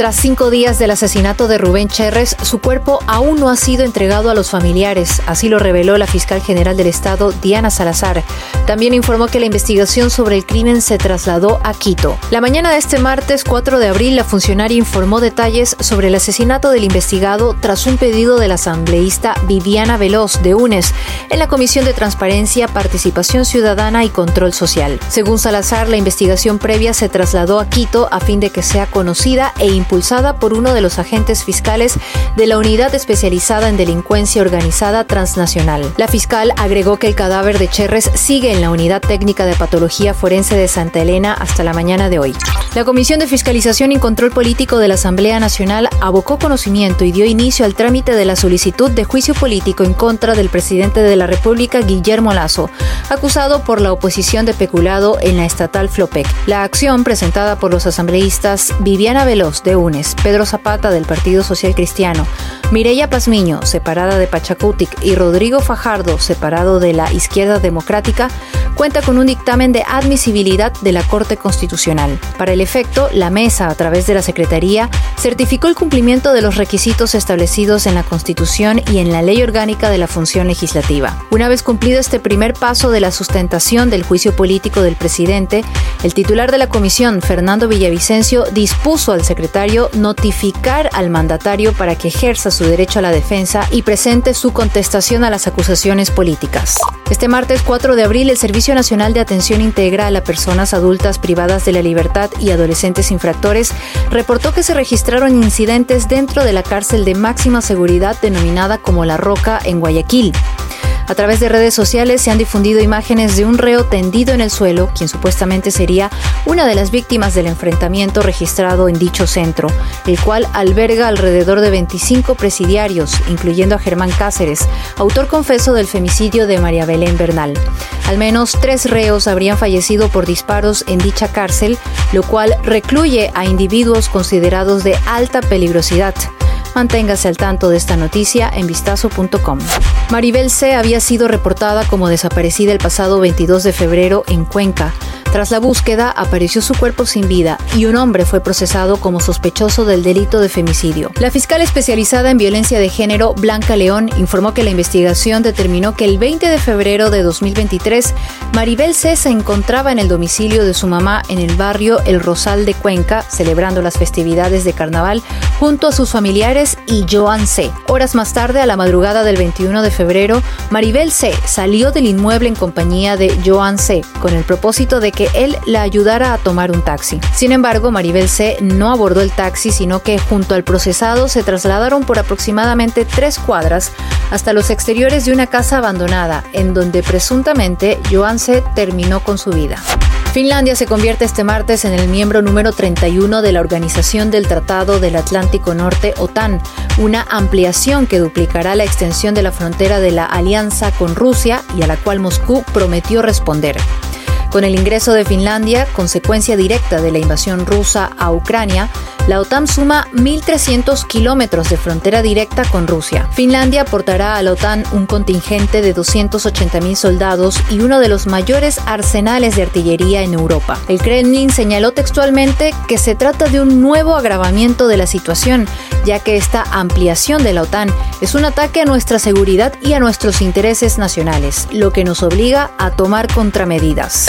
Tras cinco días del asesinato de Rubén Cherres, su cuerpo aún no ha sido entregado a los familiares, así lo reveló la fiscal general del Estado, Diana Salazar. También informó que la investigación sobre el crimen se trasladó a Quito. La mañana de este martes 4 de abril, la funcionaria informó detalles sobre el asesinato del investigado tras un pedido de la asambleísta Viviana Veloz de UNES en la Comisión de Transparencia, Participación Ciudadana y Control Social. Según Salazar, la investigación previa se trasladó a Quito a fin de que sea conocida e impulsada por uno de los agentes fiscales de la Unidad Especializada en Delincuencia Organizada Transnacional. La fiscal agregó que el cadáver de Cherres sigue en la Unidad Técnica de Patología Forense de Santa Elena hasta la mañana de hoy. La Comisión de Fiscalización y Control Político de la Asamblea Nacional abocó conocimiento y dio inicio al trámite de la solicitud de juicio político en contra del presidente de la República, Guillermo Lazo, acusado por la oposición de peculado en la estatal Flopec. La acción presentada por los asambleístas Viviana Veloz de Pedro Zapata del Partido Social Cristiano, Mireya Pazmiño, separada de Pachacutic, y Rodrigo Fajardo, separado de la Izquierda Democrática, cuenta con un dictamen de admisibilidad de la Corte Constitucional. Para el efecto, la mesa, a través de la Secretaría, certificó el cumplimiento de los requisitos establecidos en la Constitución y en la Ley Orgánica de la Función Legislativa. Una vez cumplido este primer paso de la sustentación del juicio político del presidente, el titular de la comisión, Fernando Villavicencio, dispuso al secretario notificar al mandatario para que ejerza su derecho a la defensa y presente su contestación a las acusaciones políticas. Este martes 4 de abril, el Servicio Nacional de Atención Integral a Personas Adultas Privadas de la Libertad y Adolescentes Infractores reportó que se registraron incidentes dentro de la cárcel de máxima seguridad denominada como La Roca en Guayaquil. A través de redes sociales se han difundido imágenes de un reo tendido en el suelo, quien supuestamente sería una de las víctimas del enfrentamiento registrado en dicho centro, el cual alberga alrededor de 25 presidiarios, incluyendo a Germán Cáceres, autor confeso del femicidio de María Belén Bernal. Al menos tres reos habrían fallecido por disparos en dicha cárcel, lo cual recluye a individuos considerados de alta peligrosidad. Manténgase al tanto de esta noticia en vistazo.com. Maribel C. había sido reportada como desaparecida el pasado 22 de febrero en Cuenca. Tras la búsqueda, apareció su cuerpo sin vida y un hombre fue procesado como sospechoso del delito de femicidio. La fiscal especializada en violencia de género, Blanca León, informó que la investigación determinó que el 20 de febrero de 2023, Maribel C. se encontraba en el domicilio de su mamá en el barrio El Rosal de Cuenca, celebrando las festividades de carnaval junto a sus familiares y Joan C. Horas más tarde, a la madrugada del 21 de febrero, Maribel C. salió del inmueble en compañía de Joan C. con el propósito de que él la ayudara a tomar un taxi. Sin embargo, Maribel C. no abordó el taxi, sino que junto al procesado se trasladaron por aproximadamente tres cuadras hasta los exteriores de una casa abandonada, en donde presuntamente Joan C. terminó con su vida. Finlandia se convierte este martes en el miembro número 31 de la Organización del Tratado del Atlántico Norte, OTAN, una ampliación que duplicará la extensión de la frontera de la alianza con Rusia y a la cual Moscú prometió responder. Con el ingreso de Finlandia, consecuencia directa de la invasión rusa a Ucrania, la OTAN suma 1.300 kilómetros de frontera directa con Rusia. Finlandia aportará a la OTAN un contingente de 280.000 soldados y uno de los mayores arsenales de artillería en Europa. El Kremlin señaló textualmente que se trata de un nuevo agravamiento de la situación, ya que esta ampliación de la OTAN es un ataque a nuestra seguridad y a nuestros intereses nacionales, lo que nos obliga a tomar contramedidas.